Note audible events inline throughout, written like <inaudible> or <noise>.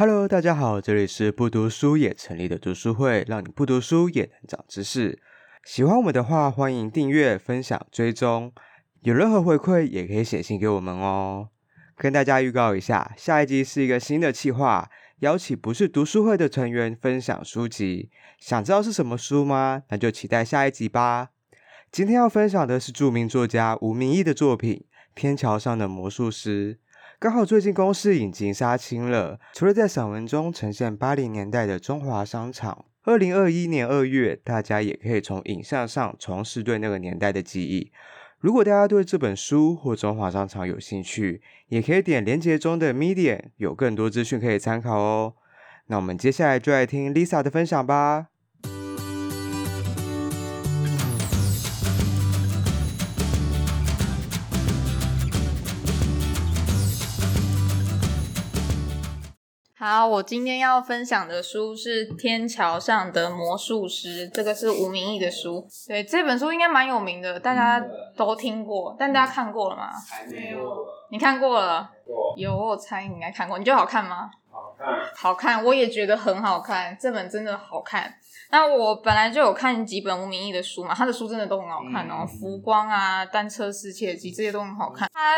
Hello，大家好，这里是不读书也成立的读书会，让你不读书也能长知识。喜欢我们的话，欢迎订阅、分享、追踪。有任何回馈，也可以写信给我们哦。跟大家预告一下，下一集是一个新的企划，邀请不是读书会的成员分享书籍。想知道是什么书吗？那就期待下一集吧。今天要分享的是著名作家吴明益的作品《天桥上的魔术师》。刚好最近公视引进杀青了，除了在散文中呈现八零年代的中华商场，二零二一年二月，大家也可以从影像上重拾对那个年代的记忆。如果大家对这本书或中华商场有兴趣，也可以点连结中的 Medium，有更多资讯可以参考哦。那我们接下来就来听 Lisa 的分享吧。好，我今天要分享的书是《天桥上的魔术师》，这个是吴明义的书。对，这本书应该蛮有名的，大家都听过，但大家看过了吗？还没有。你看过了？过。有，我猜你应该看过。你觉得好看吗？好看。我也觉得很好看。这本真的好看。那我本来就有看几本吴明义的书嘛，他的书真的都很好看哦，嗯《浮光》啊，《单车失窃记》这些都很好看。他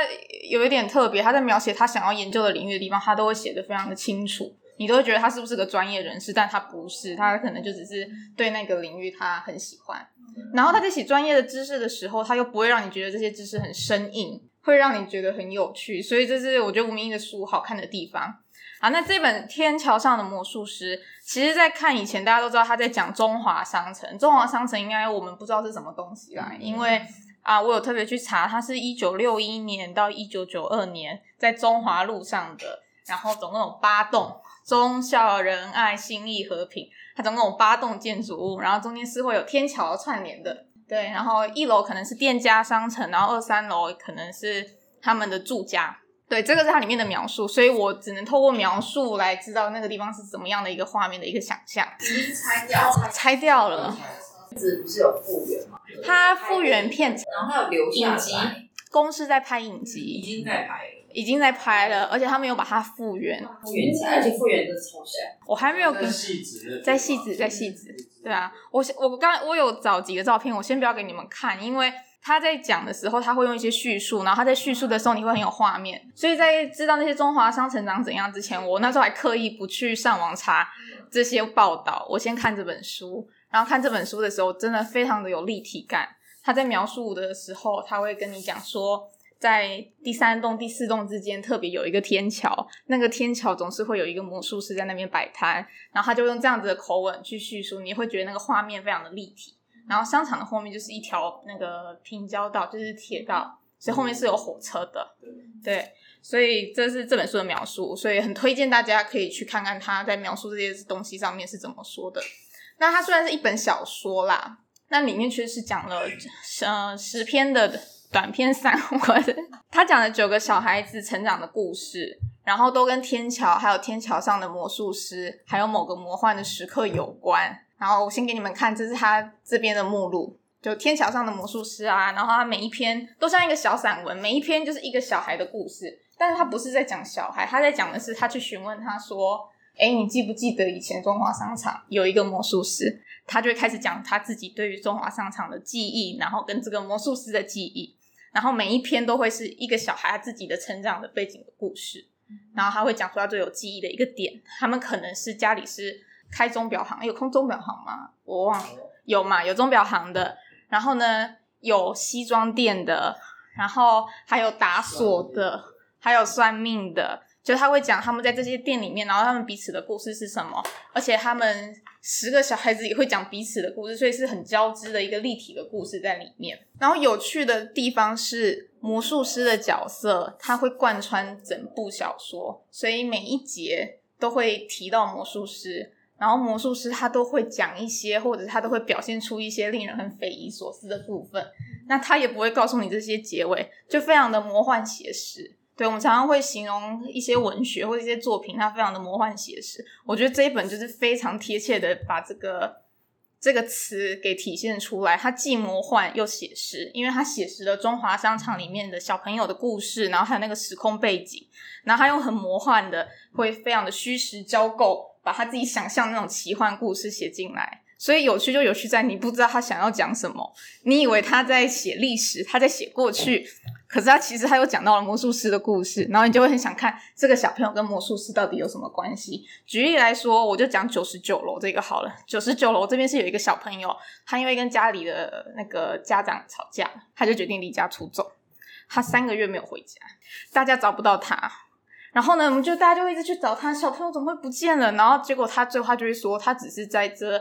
有一点特别，他在描写他想要研究的领域的地方，他都会写得非常的清楚，你都会觉得他是不是个专业人士，但他不是，他可能就只是对那个领域他很喜欢。然后他在写专业的知识的时候，他又不会让你觉得这些知识很生硬，会让你觉得很有趣，所以这是我觉得吴明义的书好看的地方。好，那这本《天桥上的魔术师》，其实，在看以前，大家都知道他在讲中华商城。中华商城应该我们不知道是什么东西啦，因为啊，我有特别去查，它是一九六一年到一九九二年在中华路上的，然后总共有八栋，忠孝仁爱信义和平，它总共有八栋建筑物，然后中间是会有天桥串联的，对，然后一楼可能是店家商城，然后二三楼可能是他们的住家。对，这个是它里面的描述，所以我只能透过描述来知道那个地方是怎么样的一个画面的一个想象。已拆掉，拆掉了。是有复原吗？它复原片，然后还有留下来。公司在拍影集，已经在拍，已经在拍了，而且他们有把它复原，复原起来，而且复原的超像。我还没有跟在戏子，在戏子，在戏子。对啊，我我刚我有找几个照片，我先不要给你们看，因为。他在讲的时候，他会用一些叙述，然后他在叙述的时候，你会很有画面。所以在知道那些中华商城长怎样之前，我那时候还刻意不去上网查这些报道，我先看这本书，然后看这本书的时候，真的非常的有立体感。他在描述的时候，他会跟你讲说，在第三栋、第四栋之间特别有一个天桥，那个天桥总是会有一个魔术师在那边摆摊，然后他就用这样子的口吻去叙述，你会觉得那个画面非常的立体。然后商场的后面就是一条那个平交道，就是铁道，所以后面是有火车的。对，所以这是这本书的描述，所以很推荐大家可以去看看他在描述这些东西上面是怎么说的。那它虽然是一本小说啦，那里面确实是讲了呃十篇的短篇散文，他讲了九个小孩子成长的故事，然后都跟天桥、还有天桥上的魔术师，还有某个魔幻的时刻有关。然后我先给你们看，这是他这边的目录，就天桥上的魔术师啊。然后他每一篇都像一个小散文，每一篇就是一个小孩的故事。但是他不是在讲小孩，他在讲的是他去询问他说：“哎，你记不记得以前中华商场有一个魔术师？”他就会开始讲他自己对于中华商场的记忆，然后跟这个魔术师的记忆。然后每一篇都会是一个小孩他自己的成长的背景的故事。然后他会讲出他最有记忆的一个点，他们可能是家里是。开钟表行，有空钟表行吗？我忘了，有嘛？有钟表行的，然后呢，有西装店的，然后还有打锁的，还有算命的。就他会讲他们在这些店里面，然后他们彼此的故事是什么，而且他们十个小孩子也会讲彼此的故事，所以是很交织的一个立体的故事在里面。然后有趣的地方是魔术师的角色，他会贯穿整部小说，所以每一节都会提到魔术师。然后魔术师他都会讲一些，或者他都会表现出一些令人很匪夷所思的部分。那他也不会告诉你这些结尾，就非常的魔幻写实。对，我们常常会形容一些文学或者一些作品，它非常的魔幻写实。我觉得这一本就是非常贴切的把这个这个词给体现出来，它既魔幻又写实，因为它写实了中华商场里面的小朋友的故事，然后还有那个时空背景，然后它用很魔幻的，会非常的虚实交构，把他自己想象那种奇幻故事写进来。所以有趣就有趣在你不知道他想要讲什么，你以为他在写历史，他在写过去，可是他其实他又讲到了魔术师的故事，然后你就会很想看这个小朋友跟魔术师到底有什么关系。举例来说，我就讲九十九楼这个好了。九十九楼这边是有一个小朋友，他因为跟家里的那个家长吵架，他就决定离家出走。他三个月没有回家，大家找不到他，然后呢，我们就大家就一直去找他，小朋友怎么会不见了？然后结果他最后他就会说，他只是在这。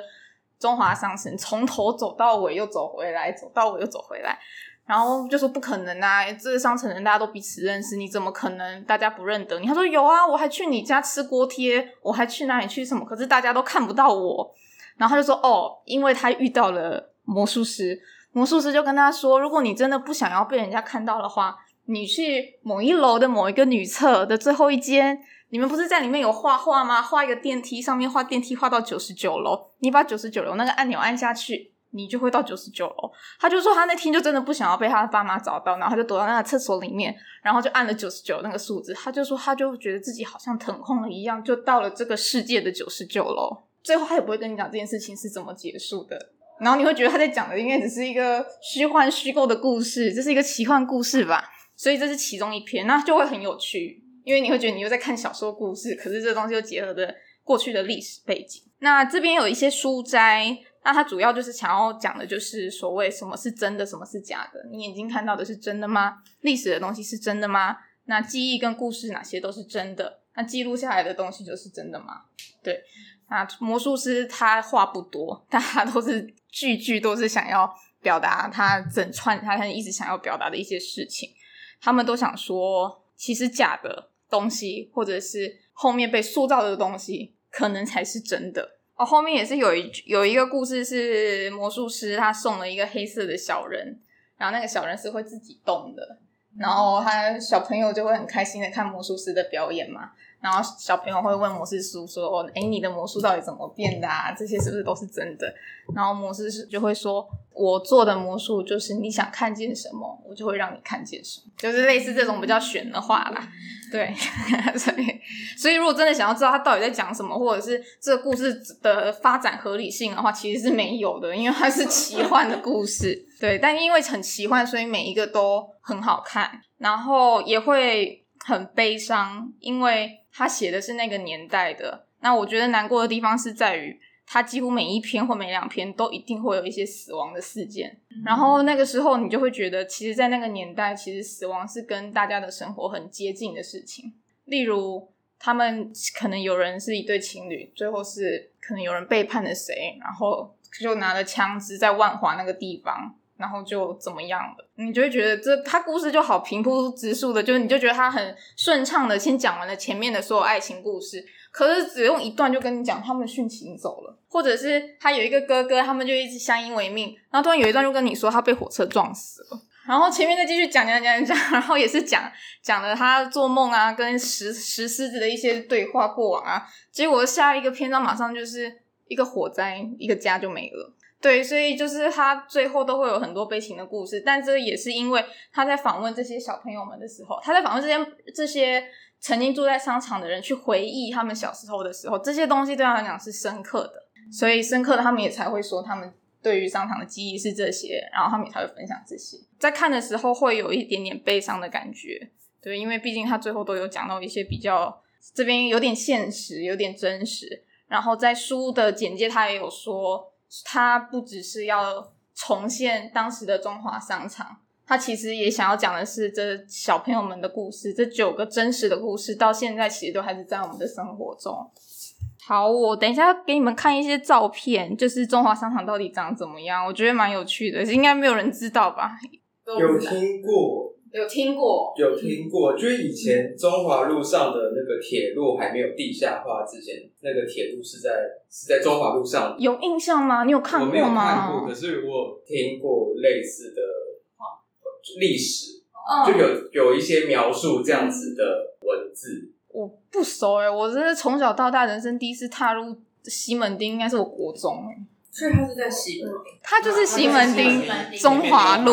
中华商城从头走到尾，又走回来，走到尾又走回来，然后就说不可能啊！这个商城人大家都彼此认识，你怎么可能大家不认得你？他说有啊，我还去你家吃锅贴，我还去哪里去什么？可是大家都看不到我。然后他就说哦，因为他遇到了魔术师，魔术师就跟他说，如果你真的不想要被人家看到的话，你去某一楼的某一个女厕的最后一间。你们不是在里面有画画吗？画一个电梯，上面画电梯画到九十九楼，你把九十九楼那个按钮按下去，你就会到九十九楼。他就说他那天就真的不想要被他的爸妈找到，然后他就躲到那个厕所里面，然后就按了九十九那个数字。他就说他就觉得自己好像腾空了一样，就到了这个世界的九十九楼。最后他也不会跟你讲这件事情是怎么结束的，然后你会觉得他在讲的应该只是一个虚幻虚构的故事，这是一个奇幻故事吧？所以这是其中一篇，那就会很有趣。因为你会觉得你又在看小说故事，可是这东西又结合的过去的历史背景。那这边有一些书斋，那它主要就是想要讲的就是所谓什么是真的，什么是假的。你眼睛看到的是真的吗？历史的东西是真的吗？那记忆跟故事哪些都是真的？那记录下来的东西就是真的吗？对，那魔术师他话不多，但他都是句句都是想要表达他整串他他一直想要表达的一些事情。他们都想说，其实假的。东西，或者是后面被塑造的东西，可能才是真的哦。后面也是有一有一个故事，是魔术师他送了一个黑色的小人，然后那个小人是会自己动的，然后他小朋友就会很开心的看魔术师的表演嘛。然后小朋友会问魔术师说：“哦，诶，你的魔术到底怎么变的啊？这些是不是都是真的？”然后魔术师就会说：“我做的魔术就是你想看见什么，我就会让你看见什么，就是类似这种比较玄的话啦。<laughs> ”对，<laughs> 所以所以如果真的想要知道他到底在讲什么，或者是这个故事的发展合理性的话，其实是没有的，因为它是奇幻的故事。对，但因为很奇幻，所以每一个都很好看，然后也会很悲伤，因为。他写的是那个年代的，那我觉得难过的地方是在于，他几乎每一篇或每两篇都一定会有一些死亡的事件，嗯、然后那个时候你就会觉得，其实，在那个年代，其实死亡是跟大家的生活很接近的事情。例如，他们可能有人是一对情侣，最后是可能有人背叛了谁，然后就拿了枪支在万华那个地方。然后就怎么样了？你就会觉得这他故事就好平铺直述的，就是你就觉得他很顺畅的先讲完了前面的所有爱情故事，可是只用一段就跟你讲他们殉情走了，或者是他有一个哥哥，他们就一直相依为命，然后突然有一段就跟你说他被火车撞死了，然后前面再继续讲讲讲讲，<laughs> 然后也是讲讲了他做梦啊跟石石狮子的一些对话过往啊，结果下一个篇章马上就是一个火灾，一个家就没了。对，所以就是他最后都会有很多悲情的故事，但这也是因为他在访问这些小朋友们的时候，他在访问这些这些曾经住在商场的人，去回忆他们小时候的时候，这些东西对他来讲是深刻的，所以深刻的他们也才会说他们对于商场的记忆是这些，然后他们也才会分享这些。在看的时候会有一点点悲伤的感觉，对，因为毕竟他最后都有讲到一些比较这边有点现实，有点真实，然后在书的简介他也有说。他不只是要重现当时的中华商场，他其实也想要讲的是这小朋友们的故事，这九个真实的故事，到现在其实都还是在我们的生活中。好，我等一下给你们看一些照片，就是中华商场到底长怎么样，我觉得蛮有趣的，应该没有人知道吧？有听过。有听过，有听过，就是以前中华路上的那个铁路还没有地下化之前，那个铁路是在是在中华路上。有印象吗？你有看过吗？我没有看过，可是我有听过类似的历史，就有有一些描述这样子的文字。我不熟哎、欸，我真是从小到大人生第一次踏入西门町，应该是我国中哎、欸。所以他是在西门町，他就是西门町中华路，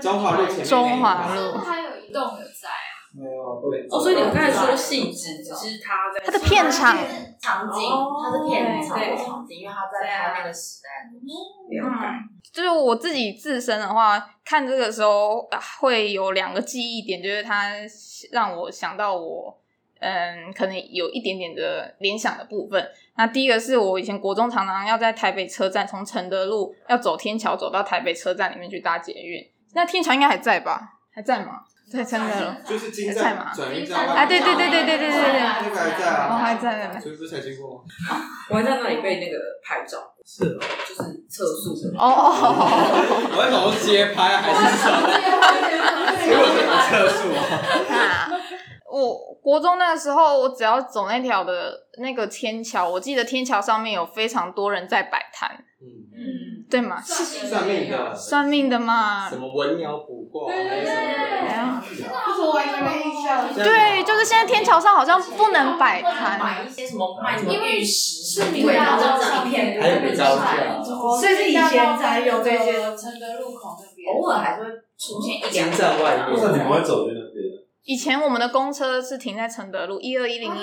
中华路前面中华路。它有一栋有在啊，没有对。哦，所以你们刚才说细致，只是他在他的片场场景，他是片场的场景，因为他在他那个时代。嗯，就是我自己自身的话，看这个时候会有两个记忆点，就是它让我想到我。嗯，可能有一点点的联想的部分。那第一个是我以前国中常常要在台北车站，从承德路要走天桥走到台北车站里面去搭捷运。那天桥应该还在吧？还在吗？在承德路，就是金站嘛，转运站啊，对对对对对对对对，那个还在啊，哦还在，所以不是才经过吗？我还在那里被那个拍照，是哦，就是测速什么。哦哦哦，我在想说街拍还是什么？<laughs> 结果是测速啊。我国中那个时候，我只要走那条的那个天桥，我记得天桥上面有非常多人在摆摊，嗯。嗯，对吗？算命的，算命的嘛，什么文鸟卜卦，对对对，就是完全没印象。对，就是现在天桥上好像不能摆摊，买一些什么卖什么玉石，片，还有所以是以前才有这些。承德路口那边，偶尔还是会出现一两站外面，为什么你不会走去那边？以前我们的公车是停在承德路一二一零一，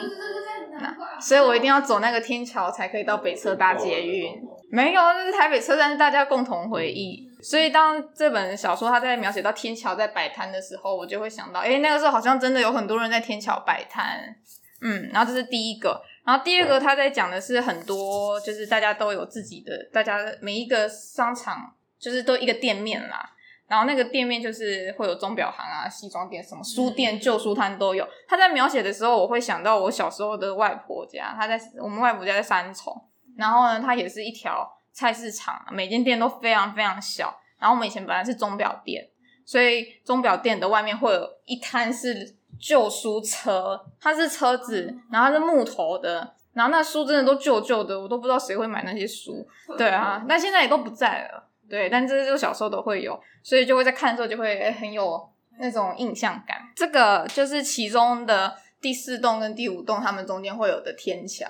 所以我一定要走那个天桥才可以到北车搭捷运。没有，那是台北车站，是大家共同回忆。所以当这本小说他在描写到天桥在摆摊的时候，我就会想到，哎，那个时候好像真的有很多人在天桥摆摊。嗯，然后这是第一个，然后第二个他在讲的是很多，就是大家都有自己的，大家每一个商场就是都一个店面啦。然后那个店面就是会有钟表行啊、西装店、什么书店、旧书摊都有。他在描写的时候，我会想到我小时候的外婆家，他在我们外婆家在三重，然后呢，它也是一条菜市场，每间店都非常非常小。然后我们以前本来是钟表店，所以钟表店的外面会有一摊是旧书车，它是车子，然后它是木头的，然后那书真的都旧旧的，我都不知道谁会买那些书。对啊，<laughs> 但现在也都不在了。对，但这是就小时候都会有，所以就会在看的时候就会很有那种印象感。这个就是其中的第四栋跟第五栋，他们中间会有的天桥。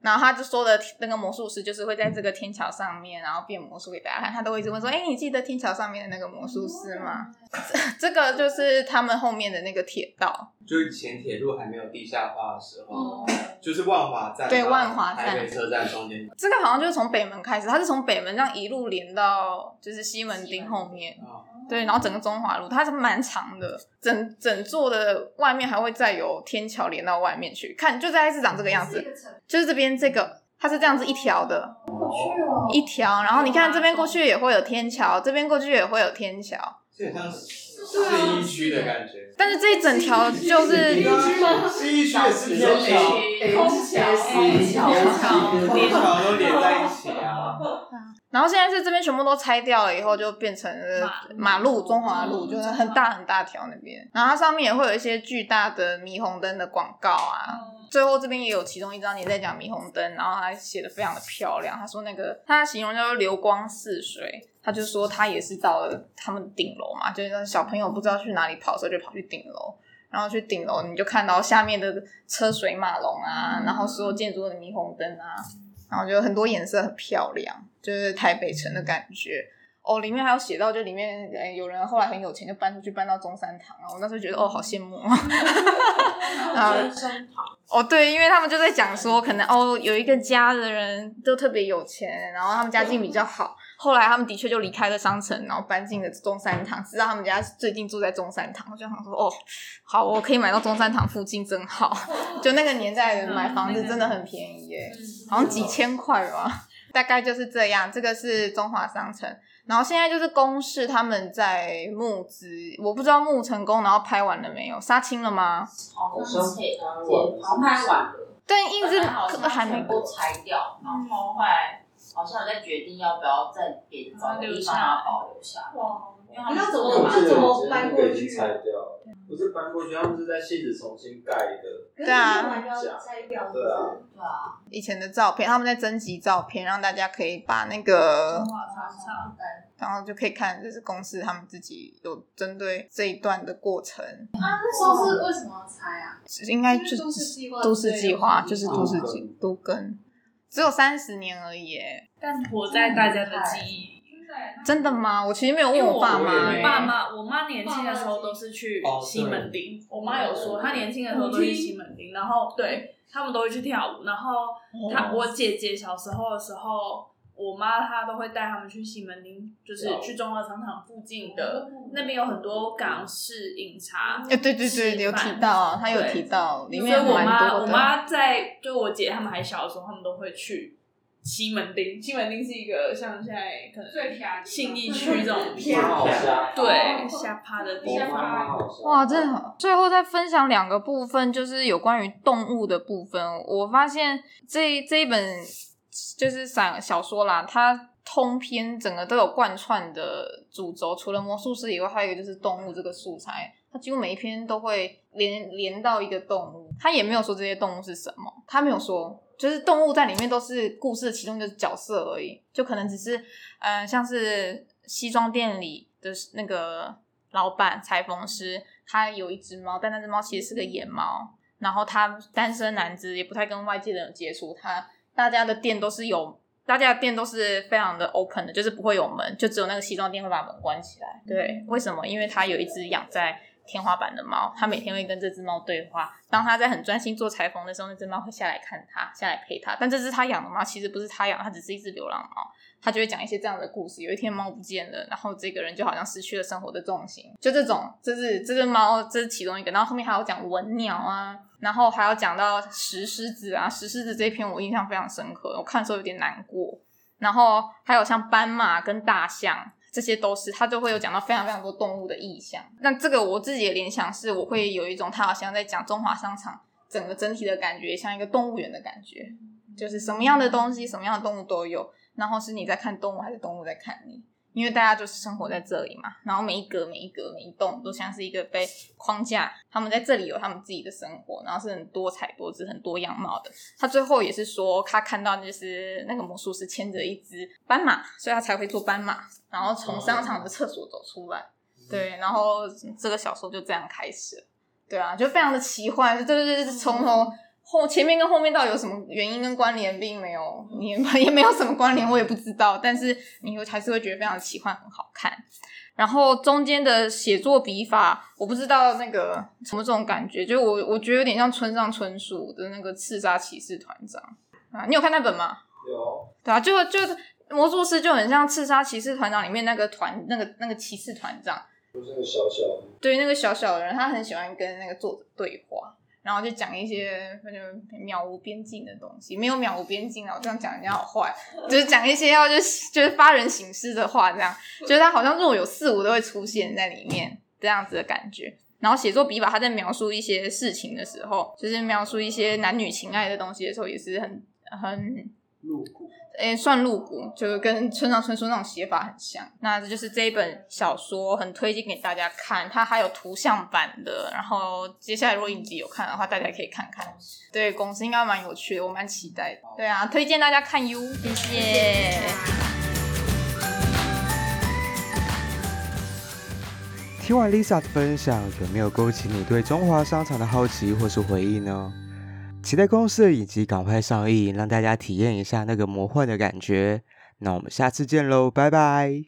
然后他就说的那个魔术师就是会在这个天桥上面，然后变魔术给大家看。他都会一直问说：“哎，你记得天桥上面的那个魔术师吗？” <laughs> 这个就是他们后面的那个铁道。就以前铁路还没有地下化的时候，嗯、就是万华站对万华站台北车站中间。这个好像就是从北门开始，它是从北门这样一路连到就是西门町后面。对，然后整个中华路它是蛮长的，整整座的外面还会再有天桥连到外面去，看就大概是长这个样子，就是这边这个它是这样子一条的，一条，然后你看这边过去也会有天桥，这边过去也会有天桥，这很像信义区的感觉，但是这一整条就是信义区也是天桥，空桥，空桥都连在一起啊。然后现在是这边全部都拆掉了，以后就变成了马路，中华路就是很大很大条那边。然后它上面也会有一些巨大的霓虹灯的广告啊。最后这边也有其中一张，你在讲霓虹灯，然后还写的非常的漂亮。他说那个他形容叫做流光似水，他就说他也是到了他们顶楼嘛，就是小朋友不知道去哪里跑的时候就跑去顶楼，然后去顶楼你就看到下面的车水马龙啊，然后所有建筑的霓虹灯啊。然后就很多颜色很漂亮，就是台北城的感觉哦。里面还有写到，就里面诶有人后来很有钱，就搬出去搬到中山堂啊。我那时候觉得哦，好羡慕 <laughs> 啊。中山堂哦，对，因为他们就在讲说，可能哦有一个家的人都特别有钱，然后他们家境比较好。后来他们的确就离开了商城，然后搬进了中山堂。知道他们家最近住在中山堂，我就想说哦，好，我可以买到中山堂附近，真好。<laughs> 就那个年代的买房子真的很便宜耶，好像几千块吧，大概就是这样。这个是中华商城，然后现在就是公示他们在募资，我不知道募成功，然后拍完了没有？杀青了吗？好像拍完了，但一直还没都拆掉，然后后来。好像有在决定要不要再给找个地方把它保留下来。哇，那怎么那怎么搬过去？拆掉，不是搬过去，他们是在戏子重新盖的。对啊，拆掉。对啊，对啊。以前的照片，他们在征集照片，让大家可以把那个，然后就可以看，这是公司他们自己有针对这一段的过程。啊，那时候是为什么要拆啊？应该就是都市计划，就是都市计都跟。只有三十年而已，但活在大家的记忆里。真的吗？我其实没有问我爸妈。我爸妈，我妈年轻的时候都是去西门町。我妈有说，她年轻的时候都去西门町，然后对他们都会去跳舞。然后她我姐姐小时候的时候，我妈她都会带他们去西门町，就是去中华商场附近的那边有很多港式饮茶。哎，对对对，有提到，她有提到里面蛮多的。我妈我妈在就我姐他们还小的时候，他们都会去。西门町，西门町是一个像现在可能信义区这种对下趴的地方。哇，这最后再分享两个部分，就是有关于动物的部分。我发现这这一本就是散小说啦，它通篇整个都有贯穿的主轴，除了魔术师以外，还有一个就是动物这个素材。它几乎每一篇都会连连到一个动物，它也没有说这些动物是什么，它没有说。就是动物在里面都是故事的其中一个角色而已，就可能只是，嗯、呃，像是西装店里的那个老板裁缝师，他有一只猫，但那只猫其实是个野猫，然后他单身男子，也不太跟外界的人接触，他大家的店都是有，大家的店都是非常的 open 的，就是不会有门，就只有那个西装店会把门关起来。对，为什么？因为它有一只养在。天花板的猫，他每天会跟这只猫对话。当他在很专心做裁缝的时候，那只猫会下来看他，下来陪他。但这只他养的猫其实不是他养，它只是一只流浪猫。他就会讲一些这样的故事。有一天猫不见了，然后这个人就好像失去了生活的重心。就这种，这是这只猫，这是其中一个。然后后面还要讲文鸟啊，然后还要讲到石狮子啊，石狮子这篇我印象非常深刻，我看的时候有点难过。然后还有像斑马跟大象。这些都是他就会有讲到非常非常多动物的意象。那这个我自己的联想是，我会有一种他好像在讲中华商场整个整体的感觉，像一个动物园的感觉，就是什么样的东西、什么样的动物都有。然后是你在看动物，还是动物在看你？因为大家就是生活在这里嘛，然后每一格、每一格、每一栋都像是一个被框架，他们在这里有他们自己的生活，然后是很多彩多姿、很多样貌的。他最后也是说，他看到就是那个魔术师牵着一只斑马，所以他才会做斑马，然后从商场的厕所走出来。对，然后这个小说就这样开始了。对啊，就非常的奇幻，对对对，从头。后前面跟后面到底有什么原因跟关联，并没有，也也没有什么关联，我也不知道。但是你会还是会觉得非常奇幻，很好看。然后中间的写作笔法，我不知道那个什么这种感觉，就我我觉得有点像村上春树的那个《刺杀骑士团长》啊，你有看那本吗？有。对啊，就就魔术师就很像《刺杀骑士团长》里面那个团那个那个骑士团长，就是那个小小的。对，那个小小的人，他很喜欢跟那个作者对话。然后就讲一些那就渺无边际的东西，没有渺无边际啊！我这样讲人家好坏，就是讲一些要就是就是发人省思的话，这样就是他好像若有似无都会出现在里面这样子的感觉。然后写作笔法，他在描述一些事情的时候，就是描述一些男女情爱的东西的时候，也是很很露骨。诶，算露骨，就是跟村上春树那种写法很像。那这就是这一本小说，很推荐给大家看。它还有图像版的，然后接下来如果影集有看的话，大家可以看看。对，公司应该蛮有趣的，我蛮期待的。对啊，推荐大家看哟，谢谢。听完 Lisa 的分享，有没有勾起你对中华商场的好奇或是回忆呢？期待公司的影集赶快上映，让大家体验一下那个魔幻的感觉。那我们下次见喽，拜拜。